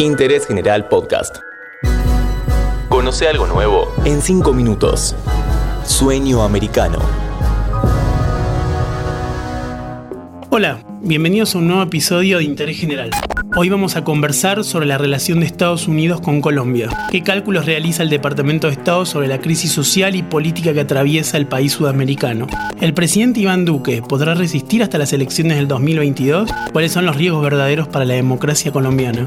Interés General Podcast. Conoce algo nuevo en 5 minutos. Sueño americano. Hola, bienvenidos a un nuevo episodio de Interés General. Hoy vamos a conversar sobre la relación de Estados Unidos con Colombia. ¿Qué cálculos realiza el Departamento de Estado sobre la crisis social y política que atraviesa el país sudamericano? ¿El presidente Iván Duque podrá resistir hasta las elecciones del 2022? ¿Cuáles son los riesgos verdaderos para la democracia colombiana?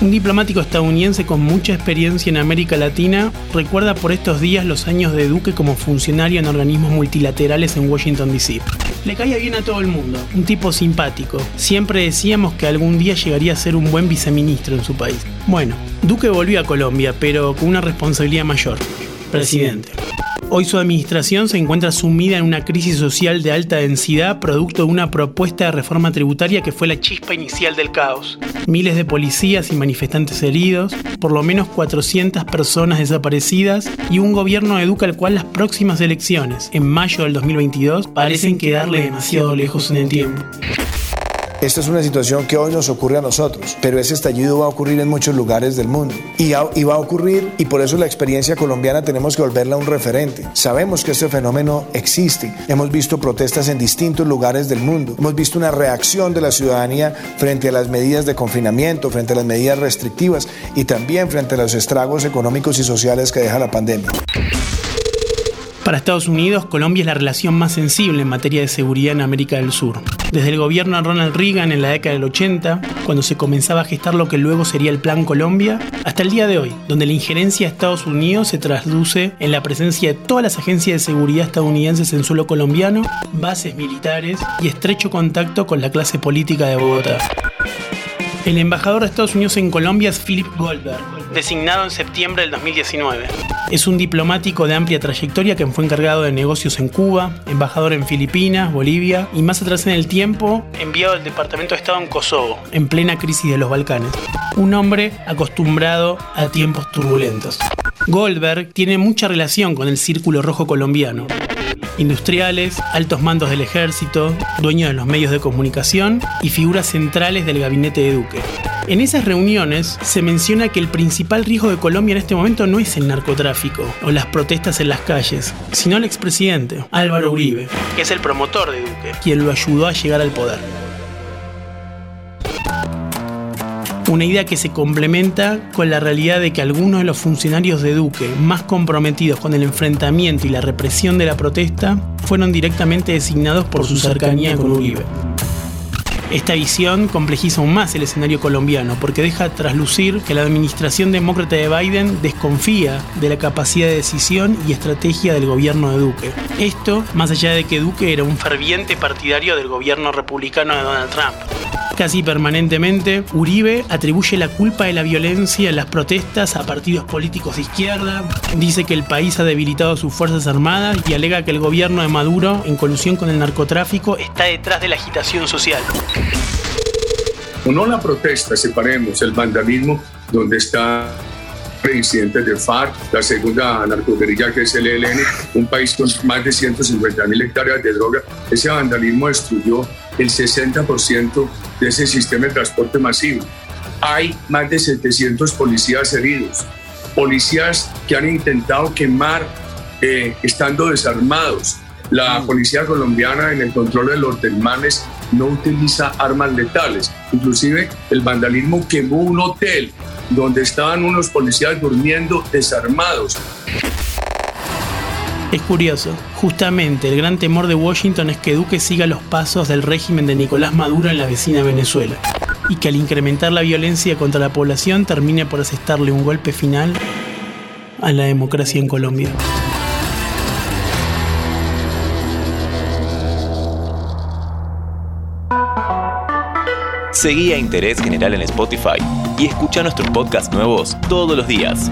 Un diplomático estadounidense con mucha experiencia en América Latina recuerda por estos días los años de Duque como funcionario en organismos multilaterales en Washington, D.C. Le caía bien a todo el mundo, un tipo simpático. Siempre decíamos que algún día llegaría a ser un buen viceministro en su país. Bueno, Duque volvió a Colombia, pero con una responsabilidad mayor. Presidente. Hoy su administración se encuentra sumida en una crisis social de alta densidad producto de una propuesta de reforma tributaria que fue la chispa inicial del caos. Miles de policías y manifestantes heridos, por lo menos 400 personas desaparecidas y un gobierno educa al cual las próximas elecciones, en mayo del 2022, parecen quedarle demasiado lejos en el tiempo. Esta es una situación que hoy nos ocurre a nosotros, pero ese estallido va a ocurrir en muchos lugares del mundo. Y, va a ocurrir, y por eso la experiencia colombiana tenemos que volverla un referente. Sabemos que este fenómeno existe. Hemos visto protestas en distintos lugares del mundo. Hemos visto una reacción de la ciudadanía frente a las medidas de confinamiento, frente a las medidas restrictivas y también frente a los estragos económicos y sociales que deja la pandemia. Para Estados Unidos, Colombia es la relación más sensible en materia de seguridad en América del Sur. Desde el gobierno de Ronald Reagan en la década del 80, cuando se comenzaba a gestar lo que luego sería el Plan Colombia, hasta el día de hoy, donde la injerencia de Estados Unidos se traduce en la presencia de todas las agencias de seguridad estadounidenses en suelo colombiano, bases militares y estrecho contacto con la clase política de Bogotá. El embajador de Estados Unidos en Colombia es Philip Goldberg, designado en septiembre del 2019. Es un diplomático de amplia trayectoria que fue encargado de negocios en Cuba, embajador en Filipinas, Bolivia y más atrás en el tiempo enviado al Departamento de Estado en Kosovo, en plena crisis de los Balcanes. Un hombre acostumbrado a tiempos turbulentos. Goldberg tiene mucha relación con el Círculo Rojo colombiano. Industriales, altos mandos del ejército, dueños de los medios de comunicación y figuras centrales del gabinete de Duque. En esas reuniones se menciona que el principal riesgo de Colombia en este momento no es el narcotráfico o las protestas en las calles, sino el expresidente, Álvaro Uribe, que es el promotor de Duque, quien lo ayudó a llegar al poder. Una idea que se complementa con la realidad de que algunos de los funcionarios de Duque más comprometidos con el enfrentamiento y la represión de la protesta fueron directamente designados por su cercanía con Uribe. Esta visión complejiza aún más el escenario colombiano porque deja traslucir que la administración demócrata de Biden desconfía de la capacidad de decisión y estrategia del gobierno de Duque. Esto más allá de que Duque era un ferviente partidario del gobierno republicano de Donald Trump. Casi permanentemente, Uribe atribuye la culpa de la violencia en las protestas a partidos políticos de izquierda, dice que el país ha debilitado sus fuerzas armadas y alega que el gobierno de Maduro, en colusión con el narcotráfico, está detrás de la agitación social. No la protesta, separemos el vandalismo donde está presidente de FARC, la segunda narcoguerrilla que es el ELN, un país con más de 150 mil hectáreas de droga. Ese vandalismo destruyó el 60% de ese sistema de transporte masivo. Hay más de 700 policías heridos, policías que han intentado quemar eh, estando desarmados. La mm. policía colombiana en el control de los desmanes no utiliza armas letales. Inclusive el vandalismo quemó un hotel donde estaban unos policías durmiendo desarmados. Es curioso, justamente el gran temor de Washington es que Duque siga los pasos del régimen de Nicolás Maduro en la vecina Venezuela y que al incrementar la violencia contra la población termine por asestarle un golpe final a la democracia en Colombia. Seguí a Interés General en Spotify y escucha nuestros podcasts nuevos todos los días.